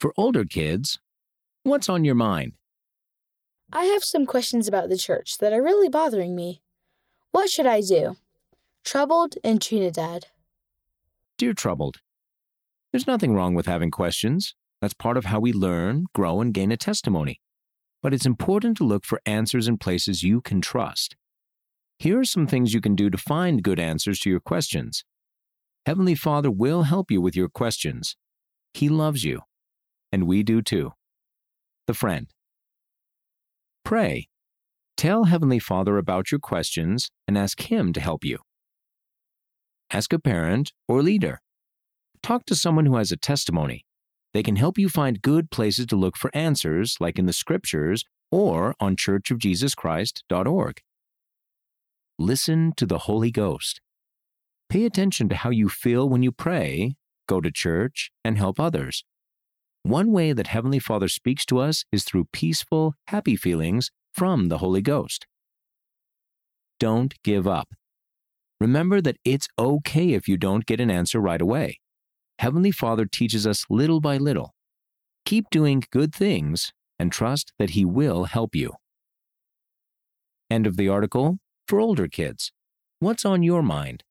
For older kids, what's on your mind? I have some questions about the church that are really bothering me. What should I do? Troubled in Trinidad. Dear Troubled, there's nothing wrong with having questions. That's part of how we learn, grow, and gain a testimony. But it's important to look for answers in places you can trust. Here are some things you can do to find good answers to your questions. Heavenly Father will help you with your questions. He loves you, and we do too. The Friend. Pray. Tell Heavenly Father about your questions and ask Him to help you. Ask a parent or leader. Talk to someone who has a testimony. They can help you find good places to look for answers, like in the scriptures or on churchofjesuschrist.org. Listen to the Holy Ghost. Pay attention to how you feel when you pray, go to church, and help others. One way that Heavenly Father speaks to us is through peaceful, happy feelings from the Holy Ghost. Don't give up. Remember that it's okay if you don't get an answer right away. Heavenly Father teaches us little by little. Keep doing good things and trust that He will help you. End of the article for older kids. What's on your mind?